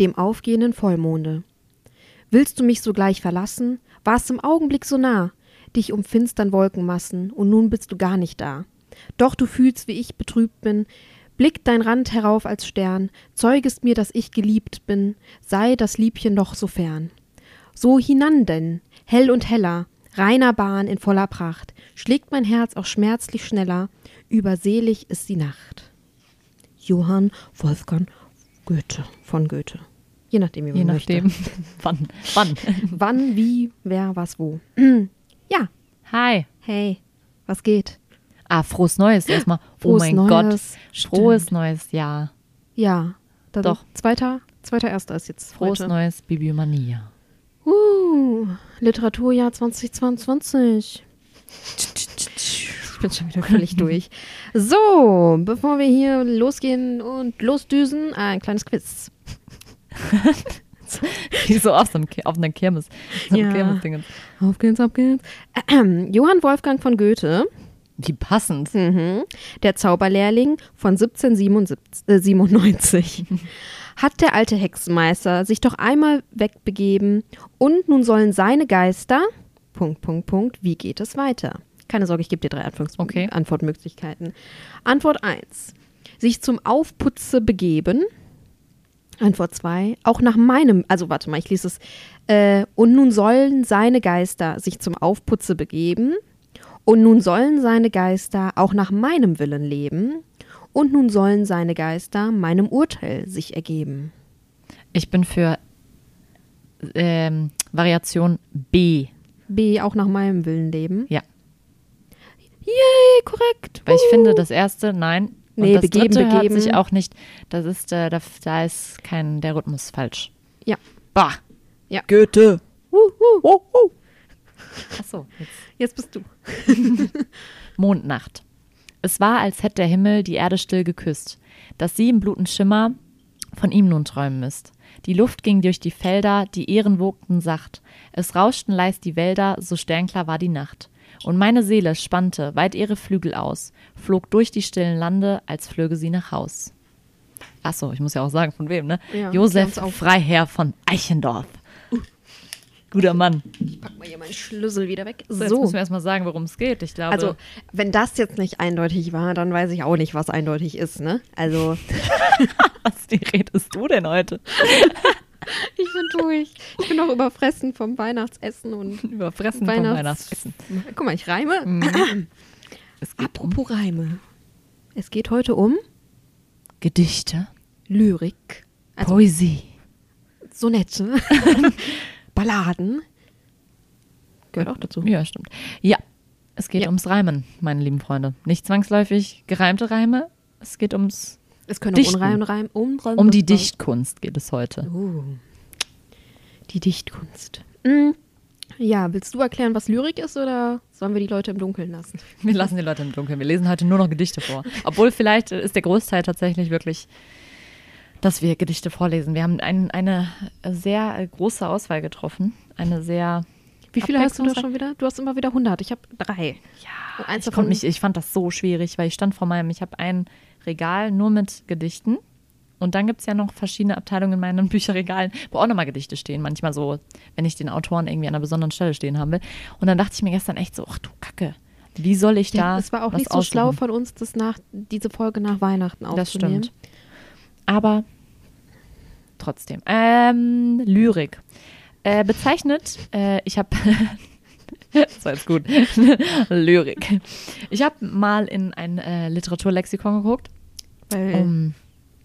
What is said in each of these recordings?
Dem aufgehenden Vollmonde. Willst du mich sogleich verlassen? Warst im Augenblick so nah, dich umfinstern Wolkenmassen, und nun bist du gar nicht da. Doch du fühlst, wie ich betrübt bin, blickt dein Rand herauf als Stern, zeugest mir, dass ich geliebt bin, sei das Liebchen doch so fern. So hinan denn, hell und heller, reiner Bahn in voller Pracht, schlägt mein Herz auch schmerzlich schneller, überselig ist die Nacht. Johann Wolfgang Goethe von Goethe. Je nachdem, wie man Je möchte. nachdem, wann. Wann? Wann, wie, wer, was, wo. ja, Hi. hey, was geht? Ah, frohes Neues erstmal. Frohes oh mein Neues. Gott. Stimmt. Frohes neues Jahr. Ja, dann Doch. Zweiter, zweiter erster ist jetzt Frohes heute. neues Bibliomania. Uh, Literaturjahr 2022. Ich bin schon wieder völlig durch. So, bevor wir hier losgehen und losdüsen, ein kleines Quiz. Wie so auf, so einem, auf einer Kirmes. So Ja. Kirmesdingens. Auf geht's, auf geht's. Johann Wolfgang von Goethe, Wie passend. mhm, der Zauberlehrling von 1797, hat der alte Hexenmeister sich doch einmal wegbegeben und nun sollen seine Geister, Punkt, Punkt, Punkt, wie geht es weiter? Keine Sorge, ich gebe dir drei Antworts Okay. Antwortmöglichkeiten. Antwort 1, sich zum Aufputze begeben. Antwort 2, auch nach meinem, also warte mal, ich lese es. Äh, und nun sollen seine Geister sich zum Aufputze begeben. Und nun sollen seine Geister auch nach meinem Willen leben. Und nun sollen seine Geister meinem Urteil sich ergeben. Ich bin für ähm, Variation B. B, auch nach meinem Willen leben. Ja. Yay, korrekt. Weil ich Uh. finde, das erste, nein. Und Nee, das begeben, dritte begeben. hört sich auch nicht, das ist, äh, da, da ist kein, der Rhythmus falsch. Ja. Bah. Ja. Goethe. Uh, uh. Oh, oh. Achso, jetzt. Jetzt bist du. Mondnacht. Es war, als hätte der Himmel die Erde still geküsst, dass sie im bluten Schimmer von ihm nun träumen müsst. Die Luft ging durch die Felder, die Ähren wogten sacht. Es rauschten leis die Wälder, so sternklar war die Nacht. Und meine Seele spannte weit ihre Flügel aus, flog durch die stillen Lande, als flöge sie nach Haus. Achso, ich muss ja auch sagen, von wem, ne? Ja, Josef. Freiherr von Eichendorf. Guter Mann. Ich pack mal hier meinen Schlüssel wieder weg. So, jetzt So. müssen wir erstmal sagen, worum es geht. Ich glaube, Also, wenn das jetzt nicht eindeutig war, dann weiß ich auch nicht, was eindeutig ist, ne? Also, was redest du denn heute? ich bin durch. Ich bin noch überfressen vom Weihnachtsessen und Überfressen vom Weihnachts- Weihnachtsessen. Guck mal, ich reime. Mhm. Es geht um Apropos Reime. Es geht heute um Gedichte, Lyrik, also Poesie. Sonette, Balladen. Gehört auch dazu. Ja, stimmt. Ja, es geht Ja. ums Reimen, meine lieben Freunde. Nicht zwangsläufig gereimte Reime. Es geht ums, Es können Dichten. auch Reim, Unreim, um die Dichtkunst geht es heute. Uh, die Dichtkunst. Mm. Ja, willst du erklären, was Lyrik ist oder sollen wir die Leute im Dunkeln lassen? Wir lassen die Leute im Dunkeln. Wir lesen heute nur noch Gedichte vor. Obwohl vielleicht ist der Großteil tatsächlich wirklich, dass wir Gedichte vorlesen. Wir haben ein, eine sehr große Auswahl getroffen. Eine sehr Wie viele hast du da schon wieder? Du hast immer wieder 100. Ich habe drei. Ja, Und eins ich, davon- mich, ich fand das so schwierig, weil ich stand vor meinem, ich habe ein Regal nur mit Gedichten. Und dann gibt es ja noch verschiedene Abteilungen in meinen Bücherregalen, wo auch nochmal Gedichte stehen. Manchmal so, wenn ich den Autoren irgendwie an einer besonderen Stelle stehen haben will. Und dann dachte ich mir gestern echt so, ach du Kacke, wie soll ich da. Es war auch nicht so schlau aussuchen? von uns, das nach, diese Folge nach Weihnachten aufzunehmen. Das stimmt. Aber trotzdem. Ähm, Lyrik. Äh, bezeichnet, äh, ich habe. das war jetzt gut. Lyrik. Ich habe mal in ein äh, Literaturlexikon geguckt. Weil Um,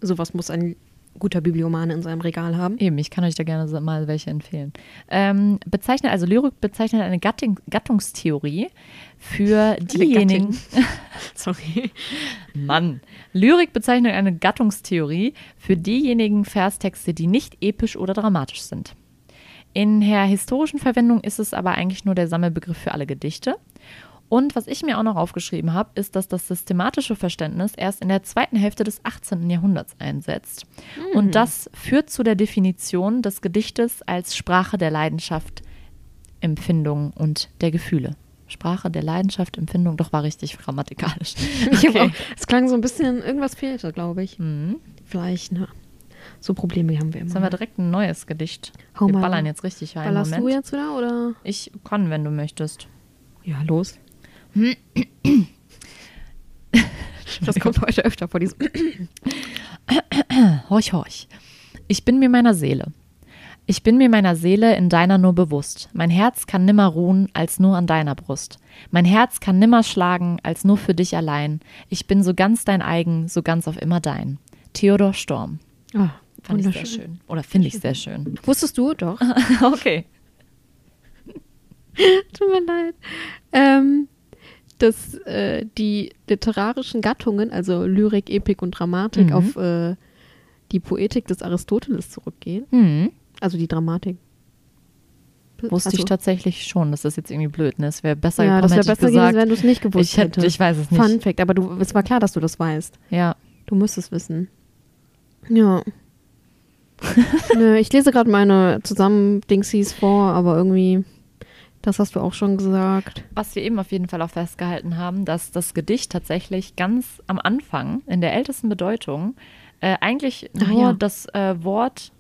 sowas muss ein guter Bibliomane in seinem Regal haben. Eben, ich kann euch da gerne mal welche empfehlen. Ähm, bezeichnet, also Lyrik bezeichnet eine Gattung, Gattungstheorie für diejenigen. Sorry. Mann. Lyrik bezeichnet eine Gattungstheorie für diejenigen Verstexte, die nicht episch oder dramatisch sind. In der historischen Verwendung ist es aber eigentlich nur der Sammelbegriff für alle Gedichte. Und was ich mir auch noch aufgeschrieben habe, ist, dass das systematische Verständnis erst in der zweiten Hälfte des 18. Jahrhunderts einsetzt. Mhm. Und das führt zu der Definition des Gedichtes als Sprache der Leidenschaft, Empfindung und der Gefühle. Sprache der Leidenschaft, Empfindung, doch war richtig grammatikalisch. Auch, es klang so ein bisschen, irgendwas fehlte, glaube ich. Mhm. Vielleicht, ne? So Probleme haben wir immer. Jetzt haben wir direkt ein neues Gedicht. Hau wir ballern jetzt richtig rein. Ballerst Moment. du jetzt wieder, oder? Ich kann, wenn du möchtest. Ja, los. Das kommt heute öfter vor diesem. Horch, horch. Ich bin mir meiner Seele. Ich bin mir meiner Seele in deiner nur bewusst. Mein Herz kann nimmer ruhen als nur an deiner Brust. Mein Herz kann nimmer schlagen als nur für dich allein. Ich bin so ganz dein eigen, so ganz auf immer dein. Theodor Storm. Oh, Fand ich sehr schön. Oder finde ich sehr schön. Wusstest du? Doch. okay. Tut mir leid. Ähm, dass äh, die literarischen Gattungen, also Lyrik, Epik und Dramatik, Mhm. auf äh, die Poetik des Aristoteles zurückgehen. Hm. Also die Dramatik. Wusste also, ich tatsächlich schon. Das ist jetzt irgendwie blöd. Ne? Es wäre besser Ja, das gekommen, wäre hätte ich besser gesagt. gewesen, wenn du es nicht gewusst ich, hätte, hättest. ich weiß es nicht. Fun Fact, aber du, es war klar, dass du das weißt. Ja. Du musst es wissen. Ja. Nö, ich lese gerade meine Zusammendingsies vor, aber irgendwie, das hast du auch schon gesagt. Was wir eben auf jeden Fall auch festgehalten haben, dass das Gedicht tatsächlich ganz am Anfang, in der ältesten Bedeutung, äh, eigentlich Ach nur ja. das äh, Wort,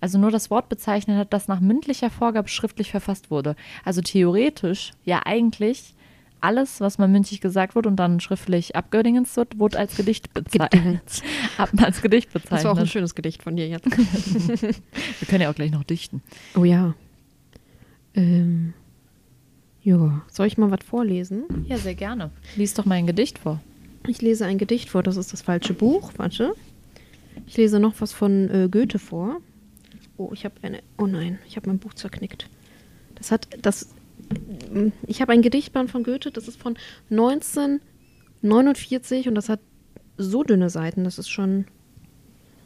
also nur das Wort bezeichnet hat, das nach mündlicher Vorgabe schriftlich verfasst wurde. Also theoretisch ja eigentlich alles, was mal mündlich gesagt wird und dann schriftlich abgedingenst wird, wurde als Gedicht bezeichnet. Als Gedicht Das war auch ein bezeichnet. schönes Gedicht von dir jetzt. Wir können ja auch gleich noch dichten. Oh ja. Ähm, ja, soll ich mal was vorlesen? Ja, sehr gerne. Lies doch mal ein Gedicht vor. Ich lese ein Gedicht vor, das ist das falsche Buch. Warte. Ich lese noch was von äh, Goethe vor. Oh, ich habe eine. Oh nein, ich habe mein Buch zerknickt. Das hat das. Ich habe ein Gedichtband von Goethe, das ist von 1949 und das hat so dünne Seiten, das ist schon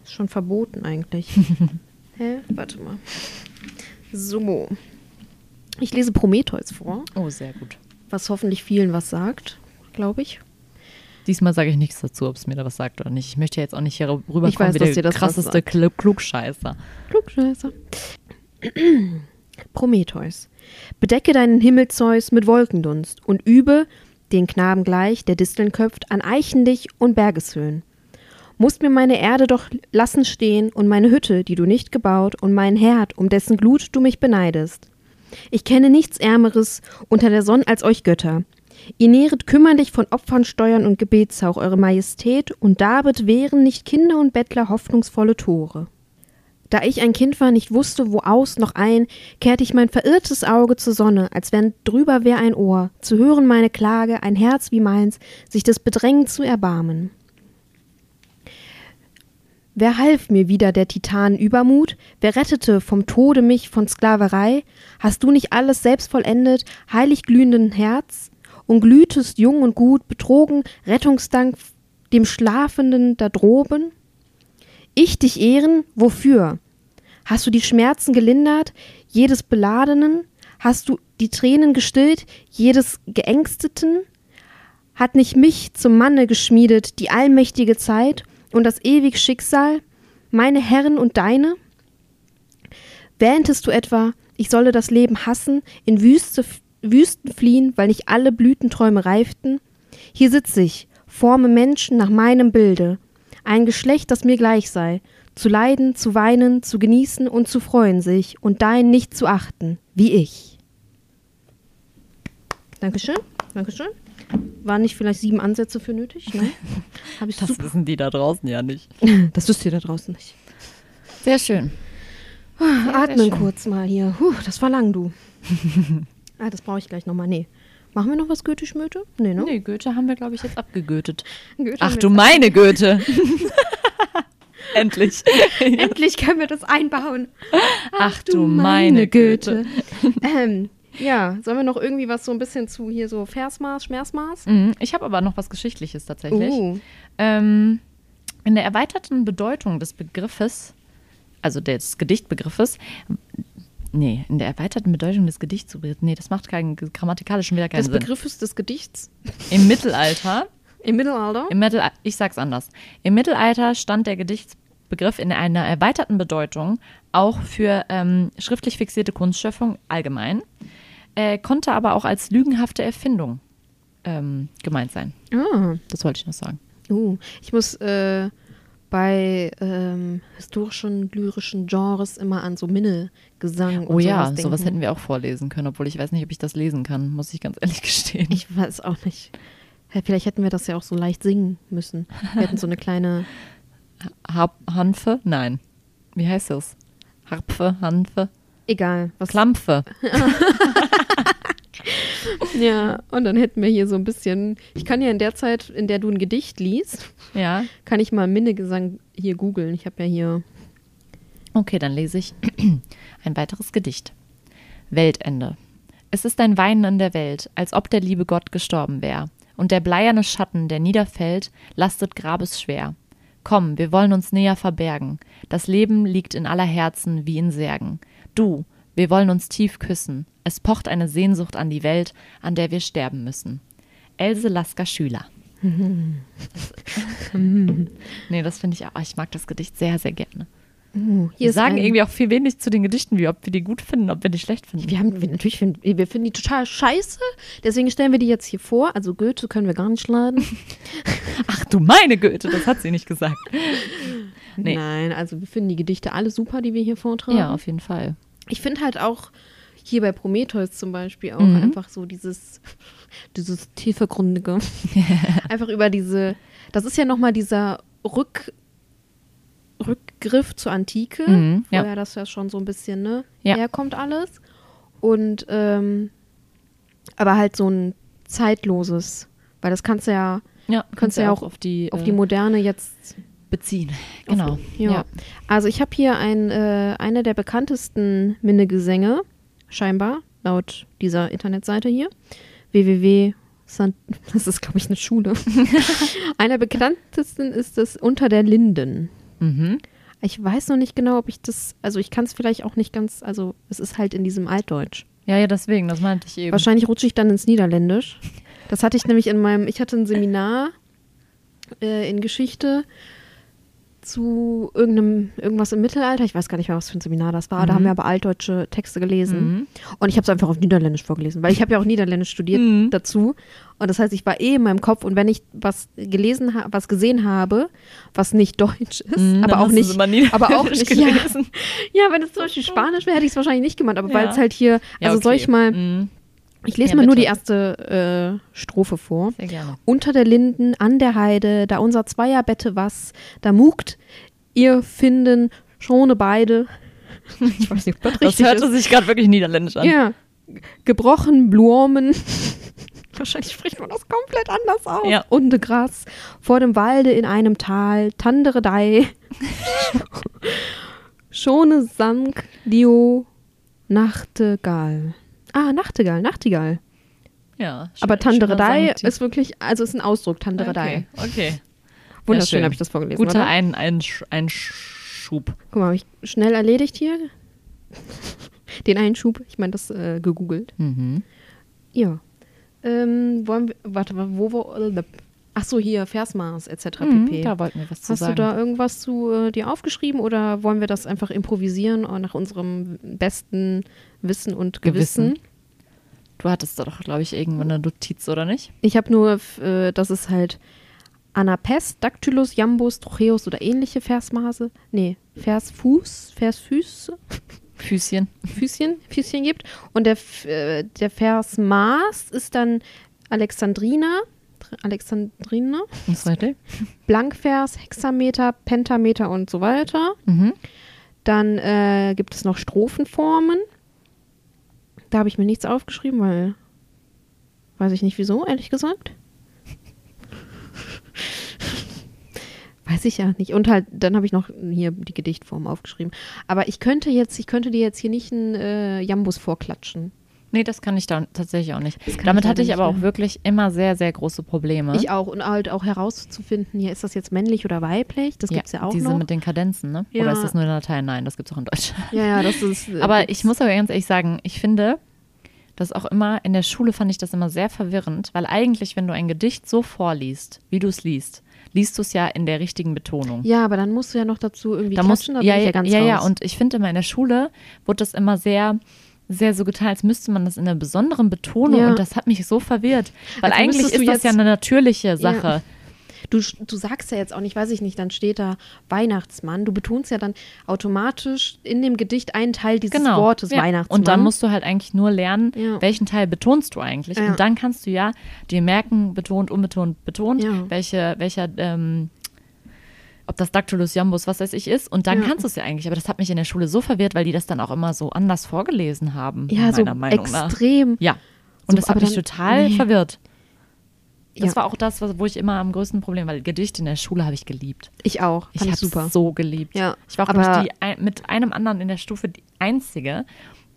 ist schon verboten eigentlich. Hä? Warte mal. So. Ich lese Prometheus vor, Oh, sehr gut. was hoffentlich vielen was sagt, glaube ich. Diesmal sage ich nichts dazu, ob es mir da was sagt oder nicht. Ich möchte jetzt auch nicht hier rüberkommen Ich weiß, wie dass der dir das krasseste. Kl Klugscheißer. Klugscheißer. Prometheus. Bedecke deinen Himmel, Zeus, mit Wolkendunst und übe, den Knaben gleich, der Disteln köpft, an Eichendich und Bergeshöhen. Musst mir meine Erde doch lassen stehen und meine Hütte, die du nicht gebaut, und meinen Herd, um dessen Glut du mich beneidest. Ich kenne nichts Ärmeres unter der Sonne als euch Götter. Ihr nähret kümmerlich von Opfern, Steuern und Gebetshauch eure Majestät, und dabet wären nicht Kinder und Bettler hoffnungsvolle Tore. Da ich ein Kind war, nicht wusste, wo aus noch ein, kehrte ich mein verirrtes Auge zur Sonne, als wenn drüber wär ein Ohr, zu hören meine Klage, ein Herz wie meins, sich des Bedrängen zu erbarmen. Wer half mir wieder der Titanen Übermut? Wer rettete vom Tode mich von Sklaverei? Hast du nicht alles selbst vollendet, heilig glühenden Herz? Und glühtest jung und gut, betrogen, Rettungsdank dem Schlafenden da droben? Ich dich ehren, wofür? Hast du die Schmerzen gelindert, jedes Beladenen? Hast du die Tränen gestillt, jedes Geängsteten? Hat nicht mich zum Manne geschmiedet die allmächtige Zeit und das ewig Schicksal, meine Herren und deine? Wähntest du etwa, ich solle das Leben hassen, in Wüste, Wüsten fliehen, weil nicht alle Blütenträume reiften? Hier sitz ich, forme Menschen nach meinem Bilde, ein Geschlecht, das mir gleich sei, zu leiden, zu weinen, zu genießen und zu freuen sich und dein nicht zu achten, wie ich. Dankeschön, Dankeschön. Waren nicht vielleicht sieben Ansätze für nötig? Ne? Das super. wissen die da draußen ja nicht. Das wisst ihr da draußen nicht. Sehr schön. Atmen schön. kurz mal hier. Puh, das war lang, du. ah, das brauche ich gleich nochmal. Nee. Machen wir noch was Goethe-Schmöte? Nee, ne? Nee, Goethe haben wir, glaube ich, jetzt abgegötet. Goethe Ach du meine Goethe. Endlich. Endlich können wir das einbauen. Ach, du meine Güte. ähm, ja, sollen wir noch irgendwie was so ein bisschen zu hier so Versmaß, Schmerzmaß? Mhm, Ich habe aber noch was Geschichtliches tatsächlich. Uh. Ähm, in der erweiterten Bedeutung des Begriffes, also des Gedichtbegriffes, nee, in der erweiterten Bedeutung des Gedichts, nee, das macht keinen grammatikalischen wieder keinen Des Sinn. Begriffes des Gedichts Im Mittelalter, im Mittelalter? im Mittel, ich sag's anders, im Mittelalter stand der Gedichtsbegriff in einer erweiterten Bedeutung auch für ähm, schriftlich fixierte Kunstschöpfung allgemein, äh, konnte aber auch als lügenhafte Erfindung ähm, gemeint sein. Ah. Das wollte ich noch sagen. Uh, ich muss äh, bei ähm, historischen, lyrischen Genres immer an so Minnegesang und Oh ja, sowas sowas hätten wir auch vorlesen können, obwohl ich weiß nicht, ob ich das lesen kann, muss ich ganz ehrlich gestehen. Ich weiß auch nicht. Vielleicht hätten wir das ja auch so leicht singen müssen. Wir hätten so eine kleine. Harp, Hanfe? Nein. Wie heißt das? Harpfe, Hanfe, Egal. Was Klampfe. Ja, und dann hätten wir hier so ein bisschen. Ich kann ja in der Zeit, in der du ein Gedicht liest, Ja. kann ich mal Minnegesang hier googeln. Ich habe ja hier. Okay, dann lese ich ein weiteres Gedicht. Weltende. Es ist ein Weinen in der Welt, als ob der liebe Gott gestorben wär. Und der bleierne Schatten, der niederfällt, lastet grabesschwer. Komm, wir wollen uns näher verbergen. Das Leben liegt in aller Herzen wie in Särgen. Du, wir wollen uns tief küssen. Es pocht eine Sehnsucht an die Welt, an der wir sterben müssen. Else Lasker Schüler. nee, das finde ich auch. Ich mag das Gedicht sehr, sehr gerne. Uh, Wir sagen irgendwie auch viel wenig zu den Gedichten, wie ob wir die gut finden, ob wir die schlecht finden. Wir haben wir, natürlich finden wir finden die total scheiße, deswegen stellen wir die jetzt hier vor. Also Goethe können wir gar nicht laden. Ach du meine Güte, das hat sie nicht gesagt. Nee. Nein, also wir finden die Gedichte alle super, die wir hier vortragen. Ja, auf jeden Fall. Ich finde halt auch hier bei Prometheus zum Beispiel auch Mhm. einfach so dieses, dieses tiefergründige. einfach über diese, das ist ja nochmal dieser Rück, Rückgriff zur Antike, Mhm, ja. woher das ja schon so ein bisschen ne, Ja. herkommt alles. Und ähm, aber halt so ein zeitloses, weil das kannst du ja Ja, Kannst du ja auch auf die, auf äh, die Moderne jetzt beziehen. Genau. ja. Also ich habe hier ein, äh, eine der bekanntesten Minnegesänge, scheinbar, laut dieser Internetseite hier. www. Das ist, glaube ich, eine Schule. Einer der bekanntesten ist das Unter der Linden. Mhm. Ich weiß noch nicht genau, ob ich das, also ich kann es vielleicht auch nicht ganz, also es ist halt in diesem Altdeutsch. Ja, ja, deswegen, das meinte ich eben. Wahrscheinlich rutsche ich dann ins Niederländisch. Das hatte ich nämlich in meinem, ich hatte ein Seminar äh, in Geschichte zu irgendeinem, irgendwas im Mittelalter. Ich weiß gar nicht mehr, was für ein Seminar das war. Da haben wir aber altdeutsche Texte gelesen. Mhm. Und ich habe es einfach auf Niederländisch vorgelesen, weil ich habe ja auch Niederländisch studiert Mhm. dazu. Und das heißt, ich war eh in meinem Kopf und wenn ich was gelesen habe, was gesehen habe, was nicht Deutsch ist, Mhm, aber auch nicht, aber auch nicht, ja, gelesen. ja, wenn es zum Beispiel Spanisch wäre, hätte ich es wahrscheinlich nicht gemacht, aber weil Ja. es halt hier, Ja, also soll okay. ich mal, Mhm. Ich lese Ja, mal nur bitte. die erste äh, Strophe vor. Sehr gerne. Unter der Linden, an der Heide, da unser Zweierbette was, da mugt ihr finden, schone beide. Ich weiß nicht, ob das Das richtig hörte ist. sich gerade wirklich niederländisch an. Ja. Gebrochen Blumen. Wahrscheinlich spricht man das komplett anders aus. Ja. Und Gras vor dem Walde in einem Tal, Tandere Dei. Schone sank Dio Nachtigall. Ah, Nachtigall, Nachtigall. Ja, sch- Aber Tandere schöner Dei Sankt- ist wirklich, also ist ein Ausdruck, Tandere Dei. Okay, okay. Wunderschön schön. habe ich das vorgelesen. Guter oder? ein, ein, ein Schub. Guck mal, habe ich schnell erledigt hier. Den Einschub, ich meine, das äh, gegoogelt. Mhm. Ja. Ähm, wollen wir, warte, wo, wo, ach so, hier, Versmaß etc. Mhm, pp. da wollten wir was zu Hast sagen. du da irgendwas zu äh, dir aufgeschrieben oder wollen wir das einfach improvisieren äh, nach unserem besten Wissen und Gewissen? Gewissen. Du hattest da doch, glaube ich, irgendwann eine Notiz, oder nicht? Ich habe nur, äh, das ist halt Anapest, Dactylus, Jambus, Trocheus oder ähnliche Versmaße. Nee, Versfuß, Versfüße, Füßchen. Füßchen, Füßchen gibt. Und der, äh, der Versmaß ist dann Alexandrina, Alexandrina, Was weiter? Blankvers, Hexameter, Pentameter und so weiter. Mhm. Dann äh, gibt es noch Strophenformen. Da habe ich mir nichts aufgeschrieben, weil weiß ich nicht wieso, ehrlich gesagt. weiß ich ja nicht. Und halt, dann habe ich noch hier die Gedichtform aufgeschrieben. Aber ich könnte jetzt, ich könnte dir jetzt hier nicht einen äh, Jambus vorklatschen. Nee, das kann ich da tatsächlich auch nicht. Damit ich hatte ich aber auch wirklich immer sehr, sehr große Probleme. Ich auch. Und halt auch herauszufinden, hier ist das jetzt männlich oder weiblich. Das gibt's ja auch diese noch. mit den Kadenzen, ne? Ja. Oder ist das nur in Latein? Nein, das gibt es auch in Deutsch. ja, ja, das ist. äh, Aber ich muss aber ganz ehrlich sagen, ich finde, das auch immer, in der Schule fand ich das immer sehr verwirrend, weil eigentlich, wenn du ein Gedicht so vorliest, wie du es liest, liest du es ja in der richtigen Betonung. Ja, aber dann musst du ja noch dazu irgendwie da muss, klatschen, da ja, ja, ja ganz ja, ja, raus. und ich finde immer in der Schule wurde das immer sehr sehr so getan, als müsste man das in einer besonderen Betonung Ja. und das hat mich so verwirrt, weil Also eigentlich ist das ja eine natürliche Sache. Du, du sagst ja jetzt auch nicht, weiß ich nicht, dann steht da Weihnachtsmann. Du betonst ja dann automatisch in dem Gedicht einen Teil dieses Genau. Wortes ja. Weihnachtsmann. Und dann musst du halt eigentlich nur lernen, Ja. welchen Teil betonst du eigentlich. Ja. Und dann kannst du ja dir merken, betont, unbetont, betont, Ja. welche, welcher, ähm, ob das Dactylus jambus, was weiß ich, ist. Und dann Ja. kannst du es ja eigentlich. Aber das hat mich in der Schule so verwirrt, weil die das dann auch immer so anders vorgelesen haben. ja, so meiner Meinung nach. extrem. Ja. Und So, das hat mich dann- total nee. verwirrt. Das Ja. war auch das, wo ich immer am größten Problem, weil Gedichte in der Schule habe ich geliebt. Ich auch. Ich habe super. so geliebt. Ja, Ich war auch aber- die, mit einem anderen in der Stufe die einzige,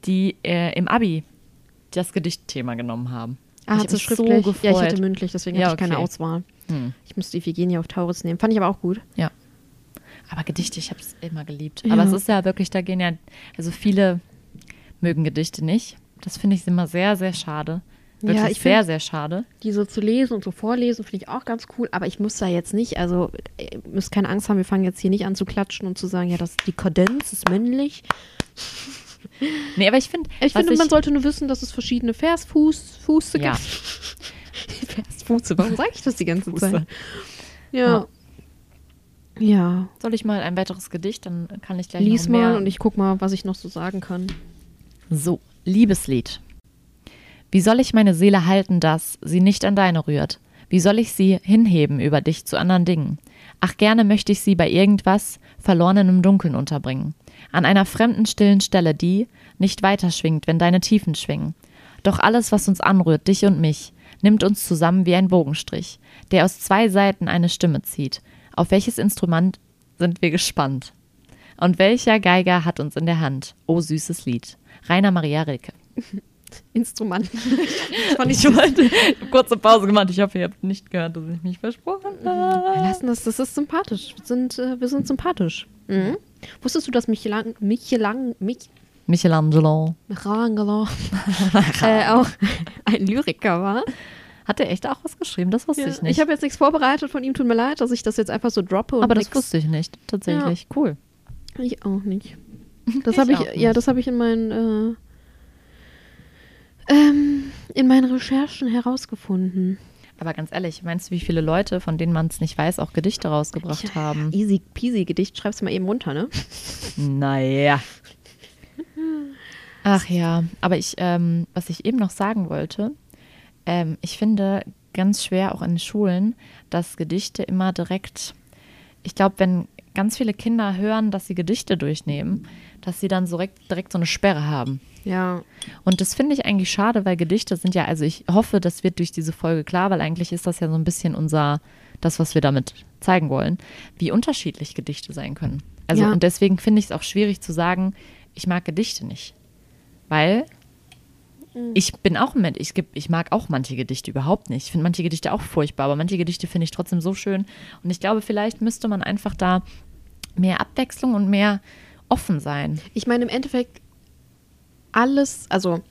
die äh, im Abi das Gedichtthema genommen haben. Ah, ich hat hab sie mich so schriftlich? gefreut. ja, ich hatte mündlich, deswegen Ja, hatte ich keine okay. Auswahl. Hm. Ich musste Iphigenie auf Taurus nehmen. Fand ich aber auch gut. Ja. Aber Gedichte, ich habe es immer geliebt. Ja. Aber es ist ja wirklich, da gehen ja, also viele mögen Gedichte nicht. Das finde ich immer sehr, sehr schade. Wirklich Ja, ich sehr, sehr schade. Die so zu lesen und so vorlesen, finde ich auch ganz cool. Aber ich muss da jetzt nicht, also ihr müsst keine Angst haben, wir fangen jetzt hier nicht an zu klatschen und zu sagen, ja, das, die Kadenz ist männlich. Nee, aber ich finde, Ich finde, man sollte nur wissen, dass es verschiedene Versfuß, Fuße Ja. gibt. Versfuße, warum sage ich das die ganze Fuße. Zeit? Ja. Ja. Soll ich mal ein weiteres Gedicht, dann kann ich gleich Lies noch mehr. mal und ich guck mal, was ich noch so sagen kann. So, Liebeslied. Wie soll ich meine Seele halten, dass sie nicht an deine rührt? Wie soll ich sie hinheben über dich zu anderen Dingen? Ach, gerne möchte ich sie bei irgendwas Verlorenen im Dunkeln unterbringen. An einer fremden, stillen Stelle, die nicht weiter schwingt, wenn deine Tiefen schwingen. Doch alles, was uns anrührt, dich und mich, nimmt uns zusammen wie ein Bogenstrich, der aus zwei Seiten eine Stimme zieht. Auf welches Instrument sind wir gespannt? Und welcher Geiger hat uns in der Hand? O süßes Lied. Rainer Maria Rilke. Instrument. Fand ich wollte kurze Pause gemacht. Ich hoffe, ihr habt nicht gehört, dass ich mich versprochen Wir habe. lassen das, das ist sympathisch. Wir sind, äh, wir sind sympathisch. Mhm. Wusstest du, dass Michelang, Michelang, Mich, Michelangelo. Michelangelo äh, auch ein Lyriker war? Hat er echt auch was geschrieben? Das wusste ich nicht. Ich habe jetzt nichts vorbereitet von ihm, tut mir leid, dass ich das jetzt einfach so droppe. Und aber das nix- wusste ich nicht. Tatsächlich. Cool. Ich auch nicht. Das Ich habe ich, auch ja, das habe ich in meinen, äh, ähm, in meinen Recherchen herausgefunden. Aber ganz ehrlich, meinst du, wie viele Leute, von denen man es nicht weiß, auch Gedichte rausgebracht haben? Easy peasy Gedicht, schreib's mal eben runter, ne? Naja. Ach ja, aber ich, ähm, was ich eben noch sagen wollte, ähm, ich finde ganz schwer auch in den Schulen, dass Gedichte immer direkt, ich glaube, wenn ganz viele Kinder hören, dass sie Gedichte durchnehmen, dass sie dann so direkt, direkt so eine Sperre haben. Ja. Und das finde ich eigentlich schade, weil Gedichte sind ja, also ich hoffe, das wird durch diese Folge klar, weil eigentlich ist das ja so ein bisschen unser, das, was wir damit zeigen wollen, wie unterschiedlich Gedichte sein können. Also Ja. und deswegen finde ich es auch schwierig zu sagen, ich mag Gedichte nicht. Weil ich bin auch ein Mensch, ich, ich mag auch manche Gedichte überhaupt nicht. Ich finde manche Gedichte auch furchtbar, aber manche Gedichte finde ich trotzdem so schön. Und ich glaube, vielleicht müsste man einfach da mehr Abwechslung und mehr offen sein. Ich meine, im Endeffekt alles, also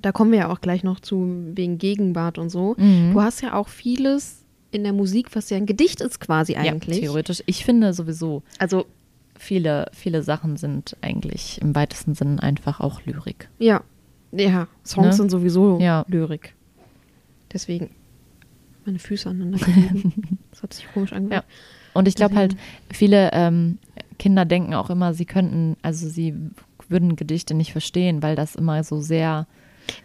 da kommen wir ja auch gleich noch zu wegen Gegenwart und so. Mhm. Du hast ja auch vieles in der Musik, was ja ein Gedicht ist quasi eigentlich. Ja, theoretisch. Ich finde sowieso, also viele, viele Sachen sind eigentlich im weitesten Sinn einfach auch Lyrik. ja, ja, Songs Ne? sind sowieso Ja. Lyrik. Deswegen meine Füße aneinander. Das hat sich komisch angehört. Und ich glaube halt, viele ähm, Kinder denken auch immer, sie könnten, also sie würden Gedichte nicht verstehen, weil das immer so sehr,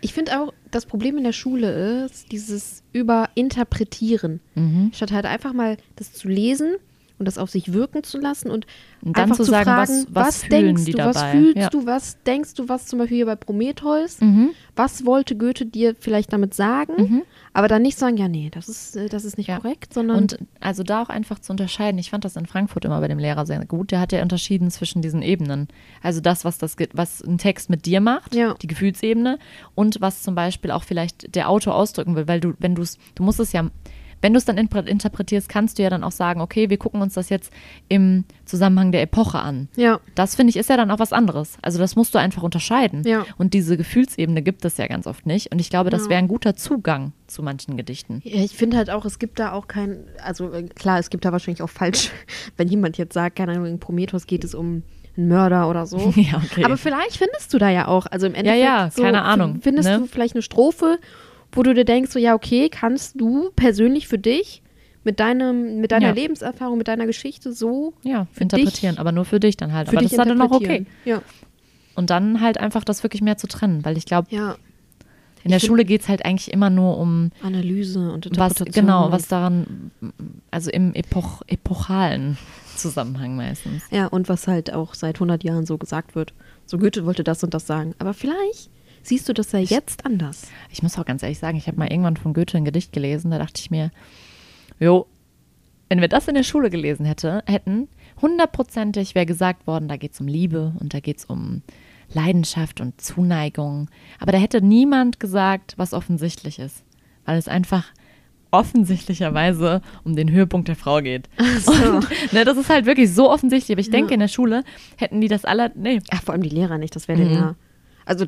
Ich finde auch, das Problem in der Schule ist dieses Überinterpretieren. mhm. Statt halt einfach mal das zu lesen und das auf sich wirken zu lassen und, Und dann einfach zu zu sagen, fragen, was, was, fühlen denkst du, dabei? was fühlst ja. du, was denkst du, was zum Beispiel hier bei Prometheus, Mhm. was wollte Goethe dir vielleicht damit sagen, Mhm. aber dann nicht sagen, ja, nee, das ist, äh, das ist nicht Ja. korrekt, sondern Und also da auch einfach zu unterscheiden. Ich fand das in Frankfurt immer bei dem Lehrer sehr gut. Der hat ja unterschieden zwischen diesen Ebenen. Also das, was das, was ein Text mit dir macht, Ja. die Gefühlsebene, und was zum Beispiel auch vielleicht der Autor ausdrücken will, weil du, wenn du es, du musst es ja, wenn du es dann interpretierst, kannst du ja dann auch sagen, okay, wir gucken uns das jetzt im Zusammenhang der Epoche an. ja, Das finde ich ist ja dann auch was anderes. Also das musst du einfach unterscheiden. Ja. Und diese Gefühlsebene gibt es ja ganz oft nicht. Und ich glaube, das Ja. wäre ein guter Zugang zu manchen Gedichten. Ja, ich finde halt auch, es gibt da auch kein, also äh, klar, es gibt da wahrscheinlich auch falsch, wenn jemand jetzt sagt, keine Ahnung, in Prometheus geht es um einen Mörder oder so. Ja, okay. Aber vielleicht findest du da ja auch, also im Endeffekt, ja, so, keine Ahnung, findest ne? du vielleicht eine Strophe, wo du dir denkst, so ja, okay, kannst du persönlich für dich mit deinem, mit deiner Ja. Lebenserfahrung, mit deiner Geschichte so Ja, interpretieren, dich- aber nur für dich dann halt. für aber dich das ist dann auch okay. Ja, Und dann halt einfach das wirklich mehr zu trennen, weil ich glaube, ja, in der Ich Schule geht es halt eigentlich immer nur um Analyse und was, Interpretation. genau, und- was daran, also im Epoch, epochalen Zusammenhang meistens. Ja, und was halt auch seit 100 Jahren so gesagt wird. So Goethe wollte das und das sagen. Aber vielleicht siehst du das ja jetzt anders. Ich muss auch ganz ehrlich sagen, ich habe mal irgendwann von Goethe ein Gedicht gelesen, da dachte ich mir, jo, wenn wir das in der Schule gelesen hätte, hätten, hundertprozentig wäre gesagt worden, da geht es um Liebe und da geht es um Leidenschaft und Zuneigung. Aber da hätte niemand gesagt, was offensichtlich ist, weil es einfach offensichtlicherweise um den Höhepunkt der Frau geht. so. Und, ne, das ist halt wirklich so offensichtlich. Aber ich denke, in der Schule hätten die das alle, nee, Ja, vor allem die Lehrer nicht, das wäre Mhm. ja. Also,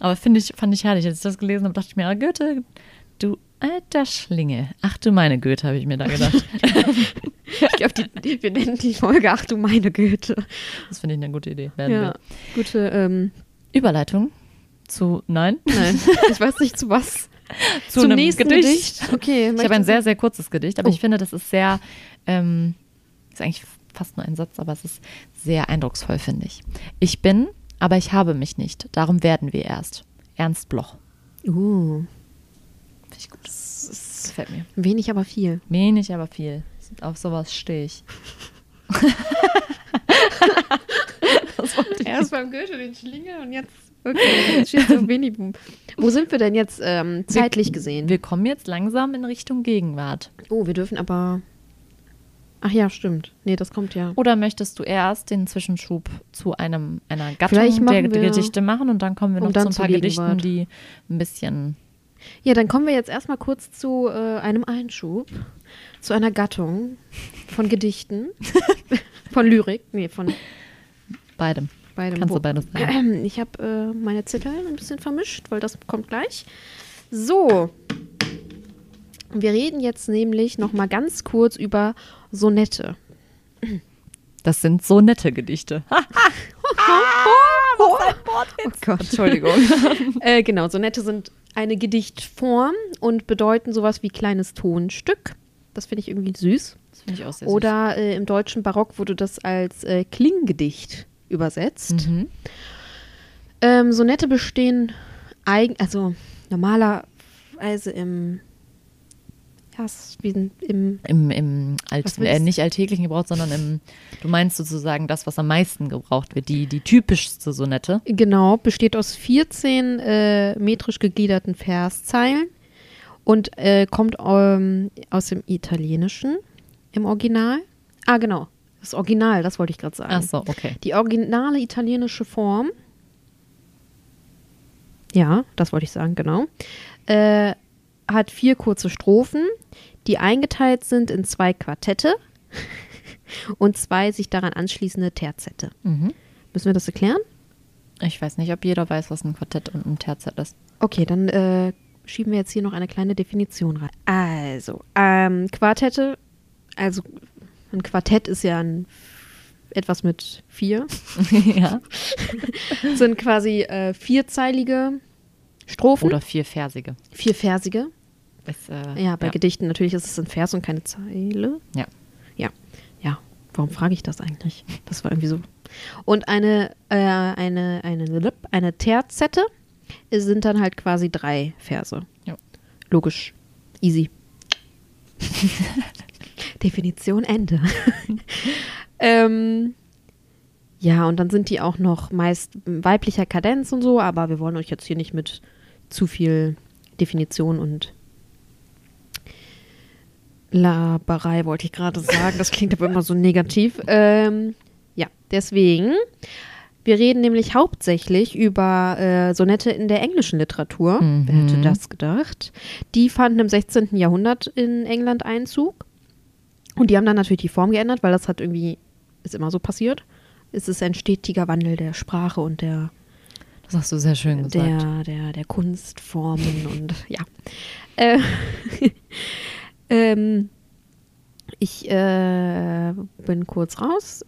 aber finde ich, fand ich herrlich. Als ich das gelesen habe, dachte ich mir, ah, Goethe, du alter Schlinge. Ach du meine Goethe, habe ich mir da gedacht. ich glaube, wir nennen die Folge Ach du meine Goethe. Das finde ich eine gute Idee. Werden Ja, wir. gute, ähm, Überleitung zu, nein, nein, ich weiß nicht zu was. zu Zum einem nächsten Gedicht. Gedicht. Okay, Ich habe ein sehr, sehr kurzes Gedicht, aber Oh. ich finde, das ist sehr, ähm, ist eigentlich fast nur ein Satz, aber es ist sehr eindrucksvoll, finde ich. Ich bin, aber ich habe mich nicht. Darum werden wir erst. Ernst Bloch. Uh, Finde ich gut. Das gefällt mir. wenig, aber viel. Wenig, aber viel. Auf sowas stehe ich. das ich Erst beim Goethe den Schlinge und jetzt. Okay, so wenig. Wo sind wir denn jetzt ähm, zeitlich gesehen? Wir kommen jetzt langsam in Richtung Gegenwart. oh, wir dürfen aber. Ach ja, stimmt. Nee, das kommt ja. Oder möchtest du erst den Zwischenschub zu einem, einer Gattung der, Gedichte machen und dann kommen wir noch zu ein paar Gedichten, die ein bisschen. Ja, dann kommen wir jetzt erstmal kurz zu äh, einem Einschub, zu einer Gattung von Gedichten, von Lyrik, nee, von Beidem. beidem. Kannst du beides sagen. Ich habe äh, meine Zettel ein bisschen vermischt, weil das kommt gleich. So, wir reden jetzt nämlich noch mal ganz kurz über Sonette. Das sind so nette Gedichte. Oh Gott, Entschuldigung. äh, genau, Sonette sind eine Gedichtform und bedeuten sowas wie kleines Tonstück. Das finde ich irgendwie süß. Das finde ich auch sehr Oder äh, im deutschen Barock wurde das als äh, Klinggedicht übersetzt. süß. Mhm. Ähm, Sonette bestehen eigen, also normalerweise im, ist wie im Im, im Alt, äh, nicht alltäglichen Gebrauch, sondern im, du meinst sozusagen das, was am meisten gebraucht wird, die, die typischste Sonette. Genau, besteht aus 14 äh, metrisch gegliederten Verszeilen und äh, kommt ähm, aus dem Italienischen im Original. Ah, genau, das Original, das wollte ich gerade sagen. Ach so, okay. Die originale italienische Form, ja, das wollte ich sagen, genau, äh, hat vier kurze Strophen, die eingeteilt sind in zwei Quartette und zwei sich daran anschließende Terzette. Mhm. Müssen wir das erklären? Ich weiß nicht, ob jeder weiß, was ein Quartett und ein Terzett ist. Okay, dann äh, schieben wir jetzt hier noch eine kleine Definition rein. Also, ähm, Quartette, also ein Quartett ist ja ein etwas mit vier, ja. sind quasi äh, vierzeilige Strophen, Oder vierversige. vierversige. Ist, äh, Ja, bei Gedichten natürlich ist es ein Vers und keine Zeile. Ja. Ja, ja. Warum frage ich das eigentlich? Das war irgendwie so. Und eine, äh, eine, eine, eine Terzette sind dann halt quasi drei Verse. Ja. Logisch. Easy. Definition Ende. ähm, ja, und dann sind die auch noch meist weiblicher Kadenz und so, aber wir wollen euch jetzt hier nicht mit zu viel Definition und Laberei, wollte ich gerade sagen. Das klingt aber immer so negativ. Ähm, ja, deswegen. Wir reden nämlich hauptsächlich über äh, Sonette in der englischen Literatur. Mhm. Wer hätte das gedacht? Die fanden im 16. Jahrhundert in England Einzug. Und die haben dann natürlich die Form geändert, weil das hat irgendwie, ist immer so passiert. Es ist ein stetiger Wandel der Sprache und der, Das hast du sehr schön gesagt. der, der, der Kunstformen und ja. Äh, ähm, ich äh, bin kurz raus.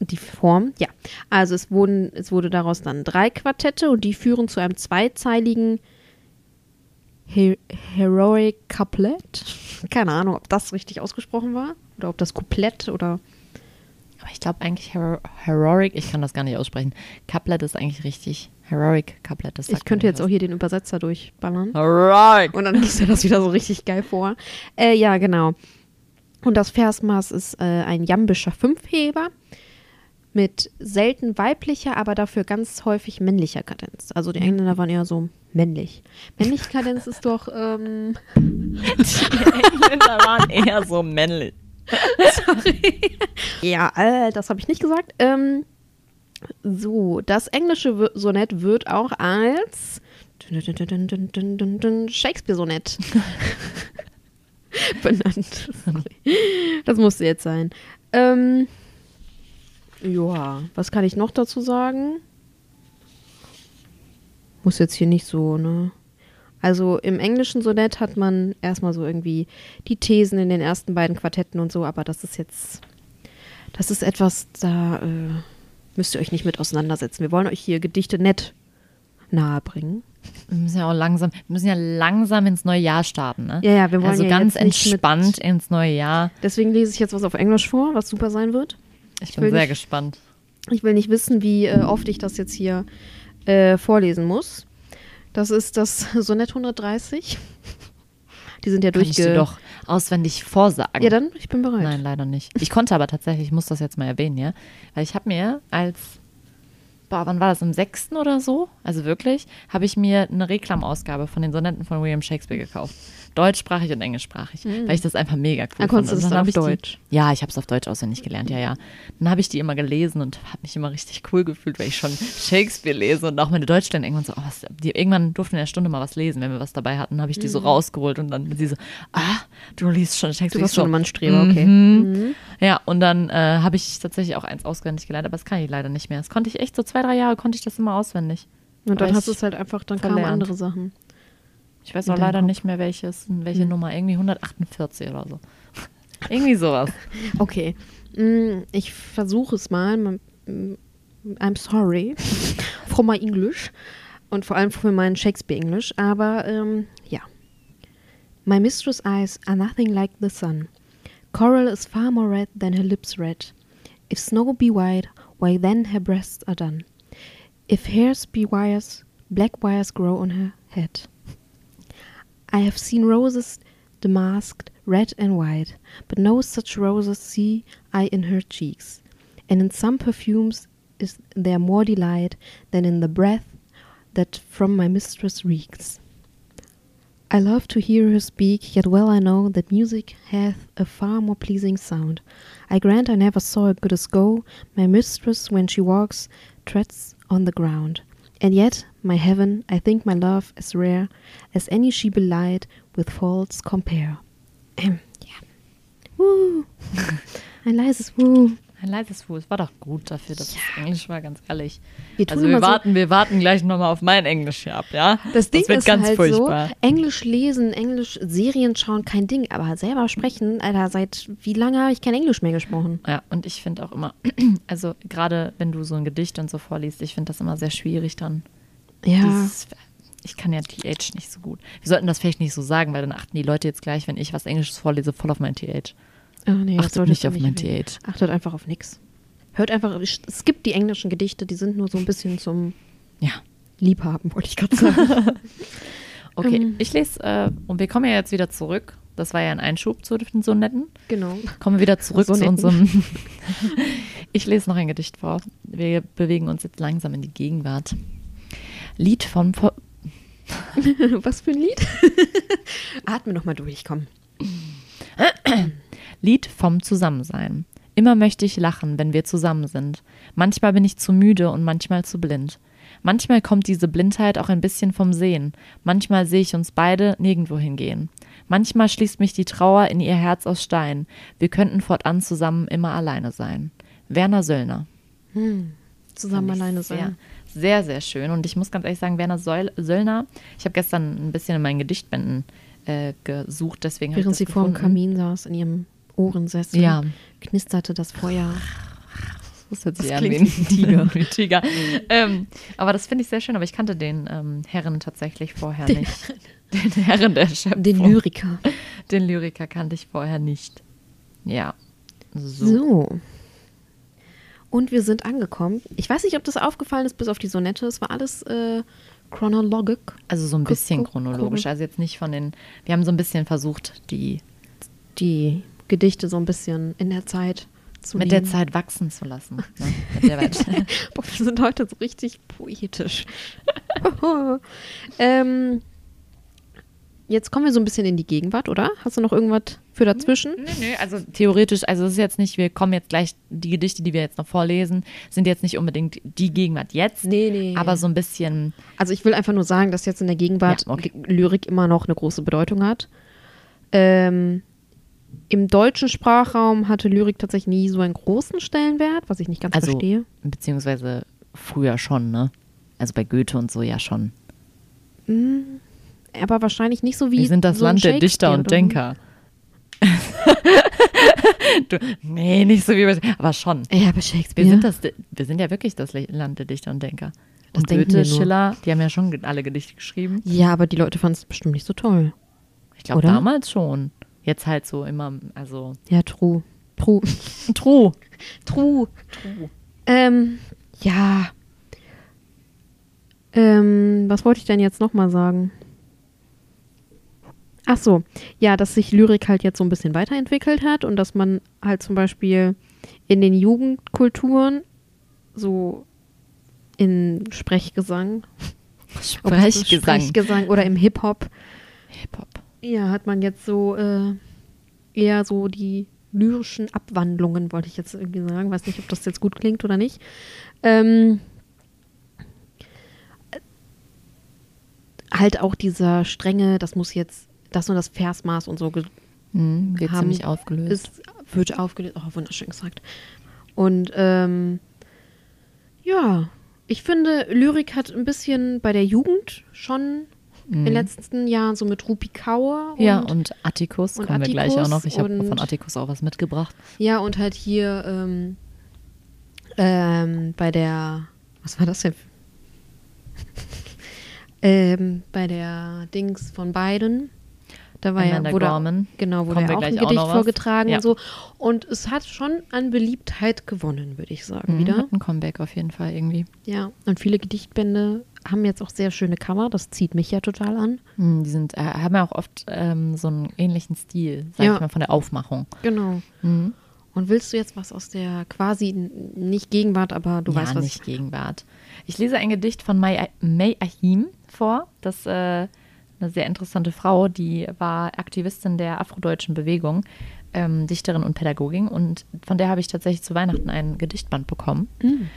Die Form, ja. Also es wurden, es wurde daraus dann drei Quartette und die führen zu einem zweizeiligen He Heroic Couplet. Keine Ahnung, ob das richtig ausgesprochen war oder ob das Couplett oder ich glaube eigentlich Hero Heroic, ich kann das gar nicht aussprechen. Couplet ist eigentlich richtig. Heroic Couplet, sagt ich könnte jetzt auch hier den Übersetzer durchballern. was. Heroic! Und dann liest er das wieder so richtig geil vor. Äh, ja, genau. Und das Versmaß ist äh, ein jambischer Fünfheber mit selten weiblicher, aber dafür ganz häufig männlicher Kadenz. Also die Engländer waren eher so männlich. Männliche Kadenz ist doch, ähm, Die Engländer waren eher so männlich. ja, äh, das habe ich nicht gesagt. Ähm, so, das englische Sonett wird auch als Shakespeare-Sonett benannt. Sorry. Das musste jetzt sein. Ähm, ja, was kann ich noch dazu sagen? Muss jetzt hier nicht so, ne? Also im englischen Sonett hat man erstmal so irgendwie die Thesen in den ersten beiden Quartetten und so, aber das ist jetzt, das ist etwas, da äh, müsst ihr euch nicht mit auseinandersetzen. Wir wollen euch hier Gedichte nett nahebringen. Wir müssen ja auch langsam, wir müssen ja langsam ins neue Jahr starten, ne? Ja, ja, wir wollen also ja ganz entspannt ins neue Jahr. Deswegen lese ich jetzt was auf Englisch vor, was super sein wird. Ich will bin sehr nicht- gespannt. Ich will nicht wissen, wie äh, oft ich das jetzt hier äh, vorlesen muss. Das ist das Sonett 130. Die sind ja Kann ich dir durchge... doch auswendig vorsagen. Ja, dann, ich bin bereit. Nein, leider nicht. Ich konnte aber tatsächlich, ich muss das jetzt mal erwähnen, ja. Weil ich habe mir als, boah, wann war das, im sechsten oder so? Also wirklich, habe ich mir eine Reklamausgabe von den Sonetten von William Shakespeare gekauft. Deutschsprachig und englischsprachig, weil ich das einfach mega cool Dann konntest fand. du Und das dann auf ich die- Deutsch? Ja, ich habe es auf Deutsch auswendig gelernt, ja, ja. Dann habe ich die immer gelesen und habe mich immer richtig cool gefühlt, weil ich schon Shakespeare lese und auch meine Deutschlern irgendwann so, oh, was, die, irgendwann durften wir in der Stunde mal was lesen, wenn wir was dabei hatten, habe ich die so rausgeholt und dann sie so, ah, du liest schon Shakespeare. Mhm. Du warst schon immer ein Streber, okay. Mhm. Mhm. Ja, und dann äh, habe ich tatsächlich auch eins auswendig gelernt, aber das kann ich leider nicht mehr. Das konnte ich echt so zwei, drei Jahre konnte ich das immer auswendig. Und dann hast du es halt einfach, dann kamen verlernt. andere Sachen. Ich weiß auch leider Kopf. nicht mehr welches, welche Mhm. Nummer, irgendwie 148 oder so. irgendwie sowas. Okay. Mm, Ich versuche es mal. Mm, I'm sorry for my English und vor allem für mein Shakespeare-Englisch. Aber ähm, ja. My mistress' eyes are nothing like the sun. Coral is far more red than her lips red. If snow be white, why then her breasts are done. If hairs be wires, black wires grow on her head. I have seen roses damasked red and white, but no such roses see I in her cheeks. And in some perfumes is there more delight than in the breath that from my mistress reeks. I love to hear her speak, yet well I know that music hath a far more pleasing sound. I grant I never saw a goddess go, my mistress when she walks treads on the ground. And yet, my heaven, I think my love as rare as any she belied with faults compare. Ja. Woo. Ein leises Woo. Ein leises Fuß. War doch gut dafür, dass es Englisch war, ganz ehrlich. Wir Also wir immer so- warten, wir warten gleich nochmal auf mein Englisch hier ab, ja? Das Ding wird ist ganz halt furchtbar. so, Englisch lesen, Englisch Serien schauen, kein Ding, aber selber sprechen, Alter, seit wie lange habe ich kein Englisch mehr gesprochen? Ja, und ich finde auch immer, also gerade wenn du so ein Gedicht und so vorliest, ich finde das immer sehr schwierig dann. Ja, Dieses, ich kann ja TH nicht so gut. Wir sollten das vielleicht nicht so sagen, weil dann achten die Leute jetzt gleich, wenn ich was Englisches vorlese, voll auf mein TH. Oh, nee, Achtet nicht auf mein. TH. Achtet einfach auf nix. Hört einfach, es gibt die englischen Gedichte, die sind nur so ein bisschen zum Ja. Liebhaben, wollte ich gerade sagen. Okay, Ähm. ich lese, äh, und wir kommen ja jetzt wieder zurück Das war ja ein Einschub zu den Sonetten. Genau. Kommen wir wieder zurück zu unserem. ich lese noch ein Gedicht vor. Wir bewegen uns jetzt langsam in die Gegenwart. Lied von. Vo- Was für ein Lied? Atme noch mal durch, komm. Lied vom Zusammensein. Immer möchte ich lachen, wenn wir zusammen sind. Manchmal bin ich zu müde und manchmal zu blind. Manchmal kommt diese Blindheit auch ein bisschen vom Sehen. Manchmal sehe ich uns beide nirgendwo hingehen. Manchmal schließt mich die Trauer in ihr Herz aus Stein. Wir könnten fortan zusammen immer alleine sein. Werner Söllner. Zusammen Fand ich alleine sehr, sein. Sehr, sehr schön. Und ich muss ganz ehrlich sagen, Werner Söll Söllner, ich habe gestern ein bisschen in meinen Gedichtbänden äh, gesucht, deswegen habe ich Während sie vor dem gefunden. Kamin saß, in ihrem Ohrensessel, Ja. knisterte das Feuer. Das hört sich Das an wie klingt ein Tiger. Wie Tiger. ähm, aber das finde ich sehr schön, aber ich kannte den ähm, Herren tatsächlich vorher Den nicht. Den Herren der Schöpfung. Den Lyriker. Den Lyriker kannte ich vorher nicht. Ja. So. So. Und wir sind angekommen. Ich weiß nicht, ob das aufgefallen ist, bis auf die Sonette. Es war alles äh, chronologic. Also so ein bisschen chronologisch. Also jetzt nicht von den. Wir haben so ein bisschen versucht, die Die Gedichte so ein bisschen in der Zeit zu mit der lieben. Zeit wachsen zu lassen. Ne? Der. Boah, wir sind heute so richtig poetisch. ähm, jetzt kommen wir so ein bisschen in die Gegenwart, oder? Hast du noch irgendwas für dazwischen? Nö, nö, also theoretisch, also es ist jetzt nicht, wir kommen jetzt gleich, die Gedichte, die wir jetzt noch vorlesen, sind jetzt nicht unbedingt die Gegenwart jetzt, Nee, nee. aber so ein bisschen, Also ich will einfach nur sagen, dass jetzt in der Gegenwart Ja, okay. Lyrik immer noch eine große Bedeutung hat. Ähm, Im deutschen Sprachraum hatte Lyrik tatsächlich nie so einen großen Stellenwert, was ich nicht ganz also verstehe. beziehungsweise früher schon, ne? Also bei Goethe und so ja schon. Aber wahrscheinlich nicht so wie. Wir sind das so Land der Dichter und. Denker. du, nee, nicht so wie bei, aber schon. Ja, aber Wir Shakespeare. sind, das, wir sind ja wirklich das Land der Dichter und Denker. Das Und Goethe, wir. Schiller, die haben ja schon alle Gedichte geschrieben. ja, aber die Leute fanden es bestimmt nicht so toll. Ich glaube damals schon. Jetzt halt so immer, also Ja, true. True. True. True. Ähm, ja. Ähm, was wollte ich denn jetzt nochmal sagen? Ach so, ja, dass sich Lyrik halt jetzt so ein bisschen weiterentwickelt hat und dass man halt zum Beispiel in den Jugendkulturen so in Sprechgesang, Sprechgesang. Sprechgesang oder im Hip-Hop, Hip-Hop. Ja, hat man jetzt so äh, eher so die lyrischen Abwandlungen, wollte ich jetzt irgendwie sagen. Weiß nicht, ob das jetzt gut klingt oder nicht. Ähm, äh, halt auch dieser strenge, das muss jetzt, das und das Versmaß und so Mhm, wird Haben- ziemlich aufgelöst. ist, wird aufgelöst. Oh, wunderschön gesagt. Und ähm, ja, ich finde, Lyrik hat ein bisschen bei der Jugend schon in den letzten Jahren so mit Rupi Kaur und Mhm. ja, und Atticus und kommen wir gleich auch noch. Ich habe von Atticus auch was mitgebracht. Ja, und halt hier ähm, ähm, bei der, was war das denn? ähm, bei der Dings von beiden. Da war Amanda ja, da, Gorman. genau, der wir auch ein auch Gedicht was. vorgetragen Ja. und so. Und es hat schon an Beliebtheit gewonnen, würde ich sagen, Mhm, wieder. Hat ein Comeback auf jeden Fall irgendwie. Ja, und viele Gedichtbände haben jetzt auch sehr schöne Cover. Das zieht mich ja total an. Mhm, Die sind, äh, haben ja auch oft ähm, so einen ähnlichen Stil, sag Ja. ich mal, von der Aufmachung. Genau. Mhm. Und willst du jetzt was aus der quasi nicht Gegenwart, aber du ja, weißt, was nicht Gegenwart. Ich lese ein Gedicht von May, May Ahim vor. Das äh, eine sehr interessante Frau, die war Aktivistin der afrodeutschen Bewegung, ähm, Dichterin und Pädagogin. Und von der habe ich tatsächlich zu Weihnachten ein Gedichtband bekommen. Mhm.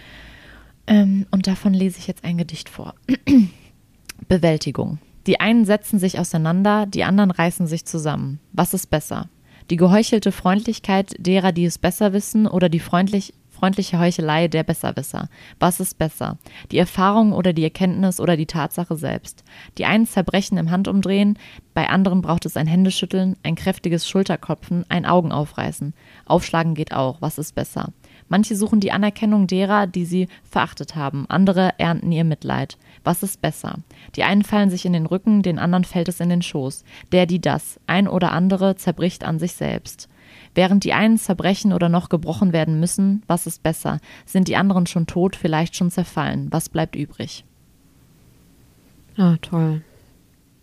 Ähm, und davon lese ich jetzt ein Gedicht vor. Bewältigung. Die einen setzen sich auseinander, die anderen reißen sich zusammen. Was ist besser? Die geheuchelte Freundlichkeit derer, die es besser wissen, oder die freundlich, freundliche Heuchelei der Besserwisser? Was ist besser? Die Erfahrung oder die Erkenntnis oder die Tatsache selbst? Die einen zerbrechen im Handumdrehen, bei anderen braucht es ein Händeschütteln, ein kräftiges Schulterklopfen, ein Augenaufreißen. Aufschlagen geht auch. Was ist besser? Manche suchen die Anerkennung derer, die sie verachtet haben, andere ernten ihr Mitleid. Was ist besser? Die einen fallen sich in den Rücken, den anderen fällt es in den Schoß. Der, die das, ein oder andere zerbricht an sich selbst. Während die einen zerbrechen oder noch gebrochen werden müssen, was ist besser? Sind die anderen schon tot, vielleicht schon zerfallen? Was bleibt übrig? Ah, toll.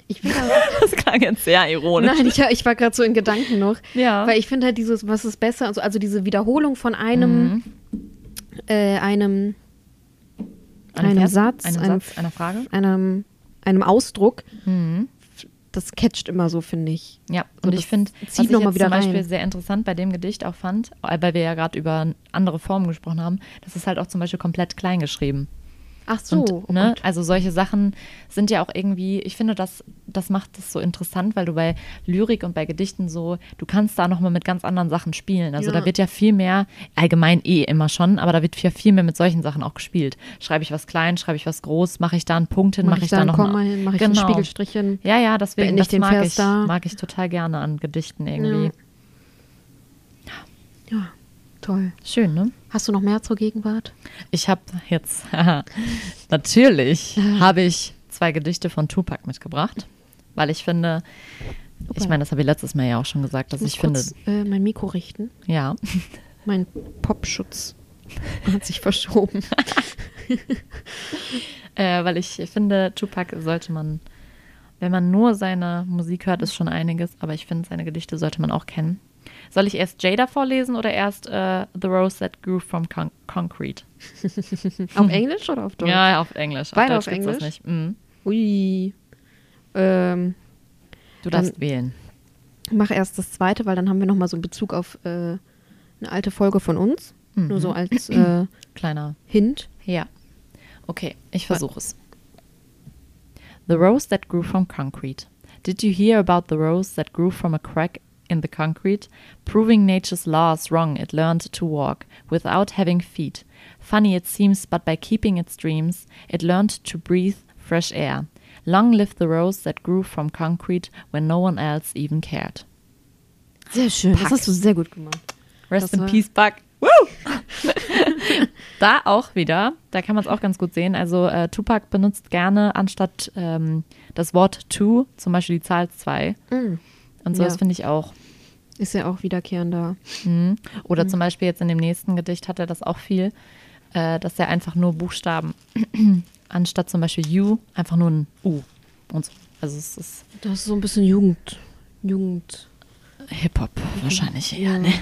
Ich finde Das klang jetzt sehr ironisch. Nein, ich, ich war gerade so in Gedanken noch. Ja. Weil ich finde halt dieses, was ist besser, also, also diese Wiederholung von einem, Mhm. äh, einem, Einem einem Satz, einem einem- Satz, einer Frage. einem, einem Ausdruck, Mhm. Das catcht immer so, finde ich. Ja, So, und ich finde, was ich jetzt zum Beispiel rein. sehr interessant bei dem Gedicht auch fand, weil wir ja gerade über andere Formen gesprochen haben, das ist halt auch zum Beispiel komplett klein geschrieben. Ach so, Und, oh ne, also solche Sachen sind ja auch irgendwie, ich finde, das, das macht es so interessant, weil du bei Lyrik und bei Gedichten so, du kannst da nochmal mit ganz anderen Sachen spielen. Also Ja. da wird ja viel mehr, allgemein eh immer schon, aber da wird ja viel mehr mit solchen Sachen auch gespielt. Schreibe ich was klein, schreibe ich was groß, mache ich da einen Punkt hin, Mach mache ich ich da da noch Komma hin, mache ich genau. ein Spiegelstrich hin. Ja, ja, deswegen das mag Vers ich, da. mag ich total gerne an Gedichten irgendwie. Ja, toll. Schön, ne? Hast du noch mehr zur Gegenwart? Ich habe jetzt, natürlich, habe ich zwei Gedichte von Tupac mitgebracht, weil ich finde, ich Opa. meine, das habe ich letztes Mal ja auch schon gesagt, dass muss ich finde, kurz, äh, mein Mikro richten. ja, Mein Popschutz hat sich verschoben. äh, weil ich finde, Tupac sollte man, wenn man nur seine Musik hört, ist schon einiges, aber ich finde, seine Gedichte sollte man auch kennen. Soll ich erst Jada vorlesen oder erst äh, The Rose That Grew from Con Concrete? auf Englisch oder auf Deutsch? Ja, auf Englisch. Beide Deutsch auf gibt's das Englisch? nicht. Mhm. Ui. Ähm, Du darfst wählen. mach erst das zweite, weil dann haben wir nochmal so einen Bezug auf äh, eine alte Folge von uns. Mhm. Nur so als äh, Kleiner Hint. Ja. Okay, ich versuche es. The rose that grew from concrete. Did you hear about the rose that grew from a crack in the concrete? Proving nature's laws wrong, it learned to walk without having feet. Funny it seems, but by keeping its dreams, it learned to breathe fresh air. Long live the rose that grew from concrete when no one else even cared. Sehr schön. Pack. Das hast du sehr gut gemacht. Rest Das in Peace, Buck. Woo! da auch wieder, da kann man es auch ganz gut sehen. Also äh, Tupac benutzt gerne anstatt ähm, das Wort to, zum Beispiel die Zahl 2. Mm. Und so, Ja. finde ich auch. Ist ja auch wiederkehrender. Mhm. Oder zum Beispiel jetzt in dem nächsten Gedicht hat er das auch viel, äh, dass er einfach nur Buchstaben, anstatt zum Beispiel U, einfach nur ein U. Und so. Also es ist Das ist so ein bisschen Jugend. Jugend. Hip-Hop wahrscheinlich eher, Ja. ne?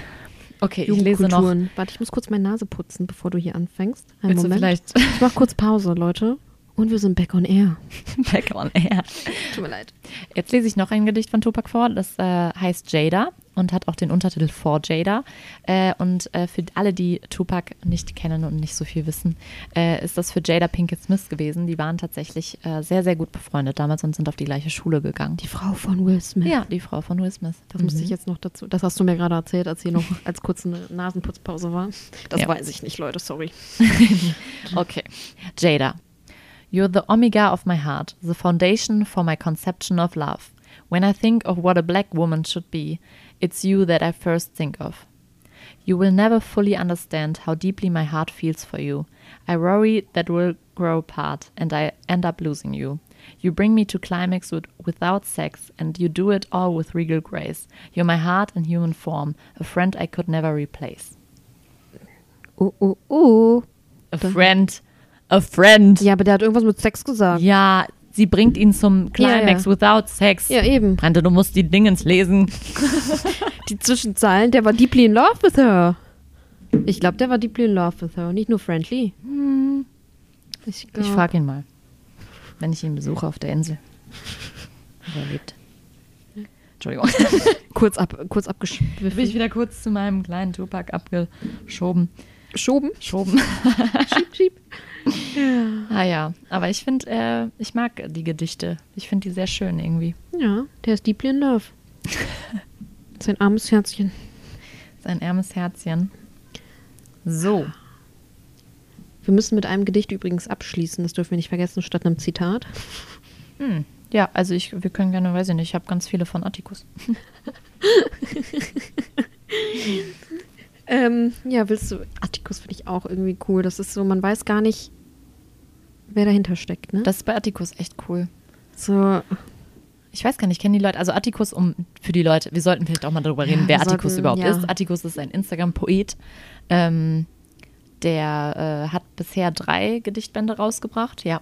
Okay, ich lese noch. Jugendkulturen. Warte, ich muss kurz meine Nase putzen, bevor du hier anfängst. Einen Willst du Moment. vielleicht Ich mach kurz Pause, Leute. Und wir sind back on air. back on air? Tut mir leid. Jetzt lese ich noch ein Gedicht von Tupac vor. Das äh, heißt Jada und hat auch den Untertitel For Jada. Äh, und äh, für alle, die Tupac nicht kennen und nicht so viel wissen, äh, ist das für Jada Pinkett Smith gewesen. Die waren tatsächlich äh, sehr, sehr gut befreundet damals und sind auf die gleiche Schule gegangen. Die Frau von Will Smith. ja, die Frau von Will Smith. Das musste ich jetzt noch dazu. Das hast du mir gerade erzählt, als hier noch als kurze eine Nasenputzpause war. Das Ja. weiß ich nicht, Leute, sorry. Okay. Jada. You're the omega of my heart, the foundation for my conception of love. When I think of what a black woman should be, it's you that I first think of. You will never fully understand how deeply my heart feels for you. I worry that we'll grow apart and I end up losing you. You bring me to climax with, without sex, and you do it all with regal grace. You're my heart in human form, a friend I could never replace. Ooh, ooh, oh. A friend, a friend. Ja, aber der hat irgendwas mit Sex gesagt. Ja, sie bringt ihn zum Climax Ja, without Sex. Ja, eben. Brande, du musst die Dingens lesen. Die Zwischenzeilen, der war deeply in love with her. Ich glaube, der war deeply in love with her. Nicht nur friendly. Ich, Ich glaub- frage ihn mal, wenn ich ihn besuche auf der Insel. Wo er lebt. Entschuldigung. kurz, ab, kurz Bin ich abgeschwiffen. wieder kurz zu meinem kleinen Tupac abgeschoben. Schoben? Schoben. Schieb, schieb. Ah ja, aber ich finde, äh, ich mag die Gedichte. Ich finde die sehr schön irgendwie. Ja, der ist deeply in love. Sein armes Herzchen. Sein ärmes Herzchen. So. Wir müssen mit einem Gedicht übrigens abschließen, das dürfen wir nicht vergessen, statt einem Zitat. Hm. Ja, also ich, wir können gerne, weiß ich nicht, ich habe ganz viele von Atticus. Ähm, ja, willst du. Atticus finde ich auch irgendwie cool. Das ist so, man weiß gar nicht, wer dahinter steckt, ne? Das ist bei Atticus echt cool. so, Ich weiß gar nicht, kennen die Leute, also Atticus, um für die Leute, wir sollten vielleicht auch mal darüber reden, Ja, wer Atticus sollten, überhaupt ja. ist. Atticus ist ein Instagram-Poet, ähm, der äh, hat bisher drei Gedichtbände rausgebracht, ja.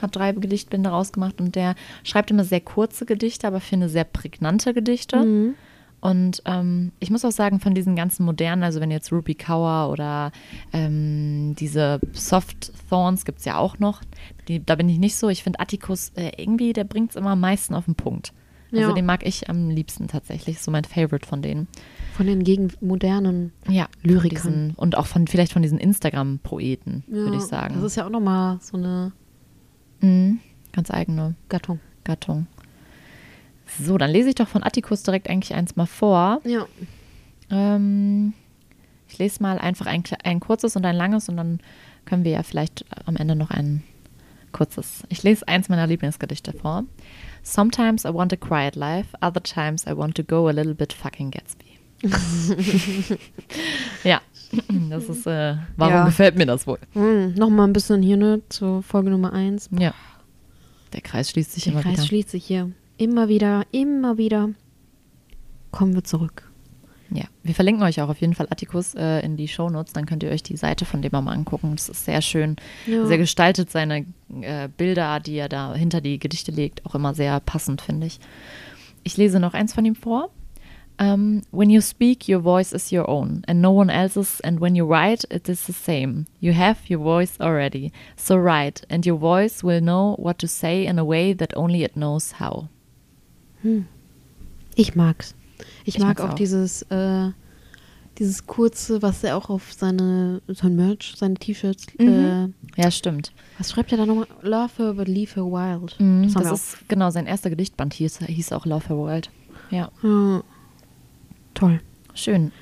hat drei Gedichtbände rausgemacht und der schreibt immer sehr kurze Gedichte, aber finde sehr prägnante Gedichte. Mhm. Und ähm, ich muss auch sagen, von diesen ganzen modernen, also wenn jetzt Ruby Kaur oder ähm, diese Soft Thorns gibt es ja auch noch, die, da bin ich nicht so. Ich finde Atticus äh, irgendwie, der bringt es immer am meisten auf den Punkt. Also Ja. den mag ich am liebsten tatsächlich, so mein Favorite von denen. Von den gegen modernen. Ja, Lyrikern. diesen, und auch von vielleicht von diesen Instagram-Poeten, würde ich Ja, sagen. Das ist ja auch nochmal so eine Mhm, ganz eigene Gattung. Gattung. So, dann lese ich doch von Atticus direkt eigentlich eins mal vor. Ja. Ähm, ich lese mal einfach ein, ein kurzes und ein langes und dann können wir ja vielleicht am Ende noch ein kurzes. Ich lese eins meiner Lieblingsgedichte vor. Sometimes I want a quiet life, other times I want to go a little bit fucking Gatsby. ja, das ist, äh, warum Ja. gefällt mir das wohl? Hm, Nochmal ein bisschen hier, ne, zur Folge Nummer eins. Ja, der Kreis schließt sich Der immer Kreis wieder. schließt sich hier. Immer wieder, immer wieder. Kommen wir zurück. Ja, wir verlinken euch auch auf jeden Fall Atticus äh, in die Shownotes, dann könnt ihr euch die Seite von dem mal angucken. Das ist sehr schön, Ja. sehr gestaltet, seine äh, Bilder, die er da hinter die Gedichte legt, auch immer sehr passend, finde ich. Ich lese noch eins von ihm vor. Um, when you speak, your voice is your own and no one else's, and when you write, it is the same. You have your voice already, so write, and your voice will know what to say in a way that only it knows how. Ich mag's. Ich, Ich mag auch, auch. dieses, äh, dieses kurze, was er auch auf seine, sein Merch, seine T-Shirts, Mhm. äh, Ja, stimmt. was schreibt er da nochmal? Love her, but leave her wild. Mhm, Das das ist genau sein erster Gedichtband hieß, hieß auch Love Her World. Ja. Ja. Toll. Schön.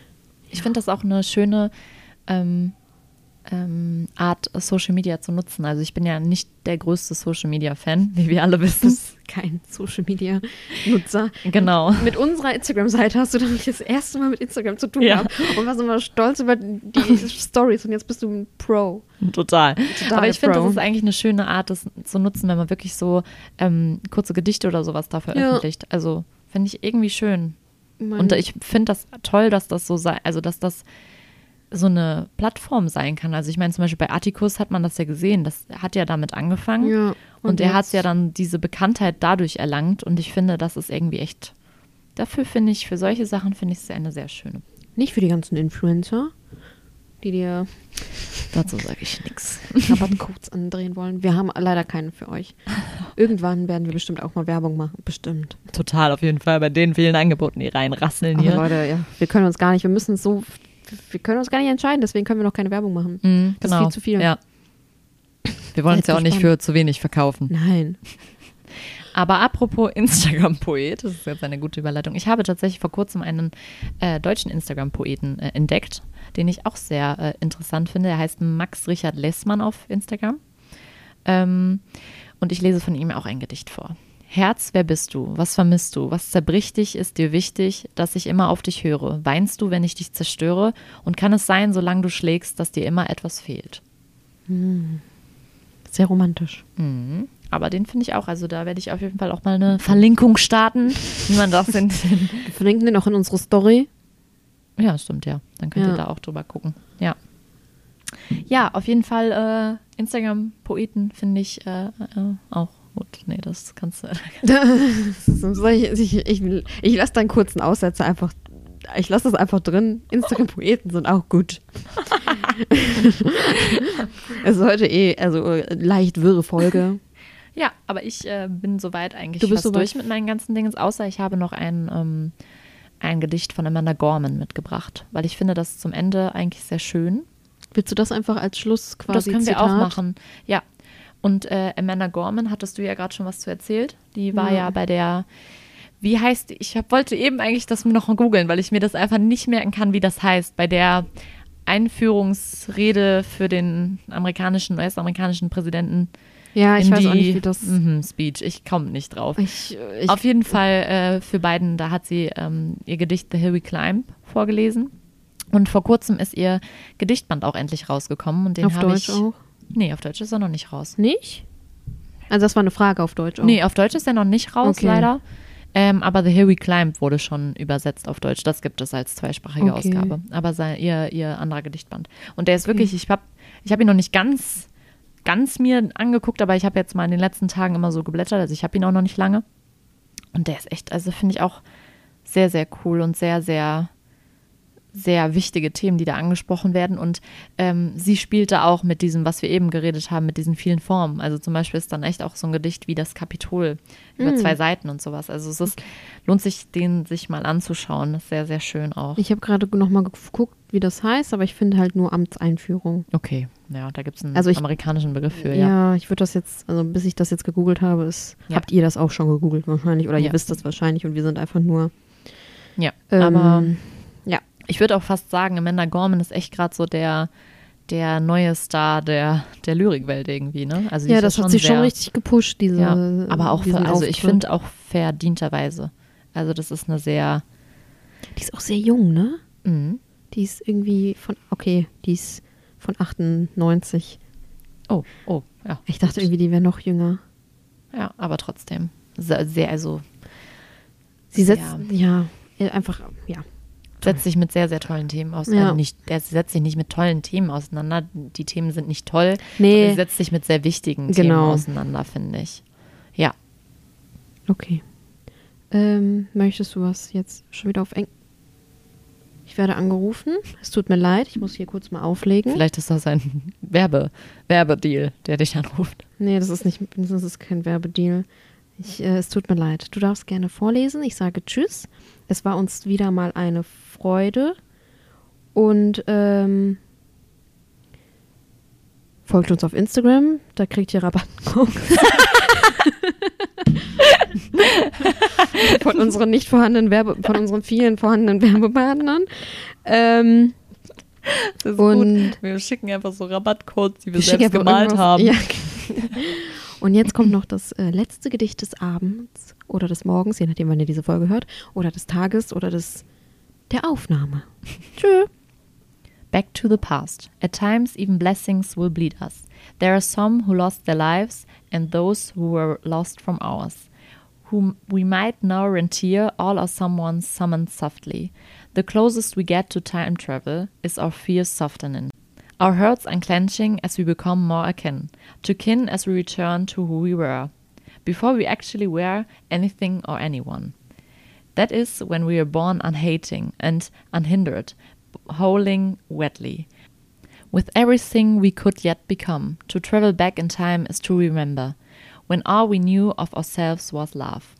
Ich finde das auch eine schöne ähm, ähm, Art, Social Media zu nutzen. Also ich bin ja nicht der größte Social Media Fan, wie wir alle Du wissen. bist kein Social Media Nutzer. Genau. Mit unserer Instagram-Seite hast du dann das erste Mal mit Instagram zu tun Ja. gehabt und warst immer stolz über die Stories und jetzt bist du ein Pro. Total. Total Aber ich finde, das ist eigentlich eine schöne Art, das zu nutzen, wenn man wirklich so ähm, kurze Gedichte oder sowas da veröffentlicht. Also finde ich irgendwie schön. Mein- Und ich finde das toll, dass das so sei, also dass das so eine Plattform sein kann. Also ich meine, zum Beispiel bei Atticus hat man das ja gesehen, das hat ja damit angefangen. ja. Und, er hat ja dann diese Bekanntheit dadurch erlangt und ich finde, das ist irgendwie echt, dafür finde ich, für solche Sachen finde ich es eine sehr schöne. Nicht für die ganzen Influencer, die dir Dazu sage ich nichts. Rabattcodes andrehen wollen. Wir haben leider keinen für euch. Irgendwann werden wir bestimmt auch mal Werbung machen. Bestimmt. Total, auf jeden Fall bei den vielen Angeboten, die reinrasseln Aber hier. Leute, ja, wir können uns gar nicht, wir müssen so, wir können uns gar nicht entscheiden, deswegen können wir noch keine Werbung machen. Mhm, Das ist viel zu viel. Ja. Wir wollen uns ja auch nicht gespannt. für zu wenig verkaufen. Nein. Aber apropos Instagram-Poet, das ist jetzt eine gute Überleitung. Ich habe tatsächlich vor kurzem einen äh, deutschen Instagram-Poeten äh, entdeckt, den ich auch sehr äh, interessant finde. Er heißt Max Richard Lessmann auf Instagram. Ähm, und ich lese von ihm auch ein Gedicht vor. Herz, wer bist du? Was vermisst du? Was zerbricht dich? Ist dir wichtig, dass ich immer auf dich höre? Weinst du, wenn ich dich zerstöre? Und kann es sein, solange du schlägst, dass dir immer etwas fehlt? Sehr romantisch. Mhm. Aber den finde ich auch. Also da werde ich auf jeden Fall auch mal eine Verlinkung starten, wie man das in Wir verlinken den auch in unsere Story. Ja, stimmt, ja. Dann könnt Ja. ihr da auch drüber gucken. Ja. Ja, auf jeden Fall äh, Instagram-Poeten finde ich äh, äh, auch gut. Nee, das kannst du. Ich, ich, ich, lasse da einen kurzen Aussetzer einfach. Ich lasse das einfach drin. Instagram-Poeten sind auch gut. es ist heute eh, also leicht wirre Folge. Ja, aber ich äh, bin soweit eigentlich Du bist fast soweit- durch mit meinen ganzen Dingen, außer ich habe noch ein, ähm, ein Gedicht von Amanda Gorman mitgebracht, weil ich finde das zum Ende eigentlich sehr schön. Willst du das einfach als Schluss quasi das können wir Zitat? auch machen. Ja. Und äh, Amanda Gorman, hattest du ja gerade schon was zu erzählt. Die war Ja. ja, bei der, wie heißt, ich hab, wollte eben eigentlich das noch googeln, weil ich mir das einfach nicht merken kann, wie das heißt. Bei der Einführungsrede für den amerikanischen, US-amerikanischen Präsidenten Ja, ich weiß die auch nicht, wie das. Mhm, Speech. Ich komme nicht drauf. Ich, ich, Auf jeden Fall äh, für beiden, da hat sie ähm, ihr Gedicht The Hill We Climb vorgelesen. Und vor kurzem ist ihr Gedichtband auch endlich rausgekommen. Und den habe ich. auch. Nee, auf Deutsch ist er noch nicht raus. Nicht? Also das war eine Frage auf Deutsch auch. Nee, auf Deutsch ist er noch nicht raus, Okay. leider. Ähm, aber The Hill We Climb wurde schon übersetzt auf Deutsch. Das gibt es als zweisprachige Okay. Ausgabe. Aber sein, ihr, ihr anderer Gedichtband. Und der ist wirklich, ich habe ich hab ihn noch nicht ganz ganz mir angeguckt, aber ich habe jetzt mal in den letzten Tagen immer so geblättert, also ich habe ihn auch noch nicht lange. Und der ist echt, also finde ich auch sehr, sehr cool und sehr, sehr sehr wichtige Themen, die da angesprochen werden. Und ähm, sie spielte auch mit diesem, was wir eben geredet haben, mit diesen vielen Formen. Also zum Beispiel ist dann echt auch so ein Gedicht wie das Kapitol über mm. zwei Seiten und sowas. Also es ist, lohnt sich, den sich mal anzuschauen. Das ist sehr, sehr schön auch. Ich habe gerade nochmal geguckt, wie das heißt, aber ich finde halt nur Amtseinführung. Okay, ja, da gibt es einen also ich, amerikanischen Begriff für, ja. Ja, ich würde das jetzt, also bis ich das jetzt gegoogelt habe, ist, ja. habt ihr das auch schon gegoogelt wahrscheinlich oder ja. ihr wisst das wahrscheinlich und wir sind einfach nur. Ja, ähm, aber ich würde auch fast sagen, Amanda Gorman ist echt gerade so der, der neue Star der, der Lyrikwelt irgendwie, ne? Also ja, das hat sie schon richtig gepusht, diese. Ja, aber auch, für, also ich finde auch verdienterweise. Also das ist eine sehr. Die ist auch sehr jung, ne? Mhm. Die ist irgendwie von, okay, die ist von 98. Oh, oh, ja. Ich dachte irgendwie, die wäre noch jünger. Ja, aber trotzdem. Sehr, sehr also. Sie setzt, ja, einfach, ja setzt sich mit sehr, sehr tollen Themen auseinander. Ja. Also nicht, er setzt sich nicht mit tollen Themen auseinander. Die Themen sind nicht toll. Nee. Er setzt sich mit sehr wichtigen genau. Themen auseinander, finde ich. Ja. Okay. Ähm, möchtest du was jetzt schon wieder auf Eng? Ich werde angerufen. Es tut mir leid, ich muss hier kurz mal auflegen. Vielleicht ist das ein Werbe, Werbedeal, der dich anruft. Nee, das ist nicht, das ist kein Werbedeal. Ich, äh, es tut mir leid. Du darfst gerne vorlesen. Ich sage Tschüss. Es war uns wieder mal eine Freude. Und ähm, folgt uns auf Instagram, da kriegt ihr Rabattcodes. von unseren nicht vorhandenen Werbe, von unseren vielen vorhandenen Werbepartnern. Ähm, das ist und gut. Wir schicken einfach so Rabattcodes, die wir, wir selbst gemalt haben. Ja. Und jetzt kommt noch das äh, letzte Gedicht des Abends oder des Morgens, je nachdem, wann ihr diese Folge hört, oder des Tages oder des der Aufnahme. Tschö. Back to the past. At times, even blessings will bleed us. There are some who lost their lives, and those who were lost from ours, whom we might now rentier, all are someone summoned softly. The closest we get to time travel is our fears softening. Our hurts unclenching as we become more akin, to kin as we return to who we were, before we actually were anything or anyone. That is when we are born unhating and unhindered, howling wetly. With everything we could yet become, to travel back in time is to remember, when all we knew of ourselves was love.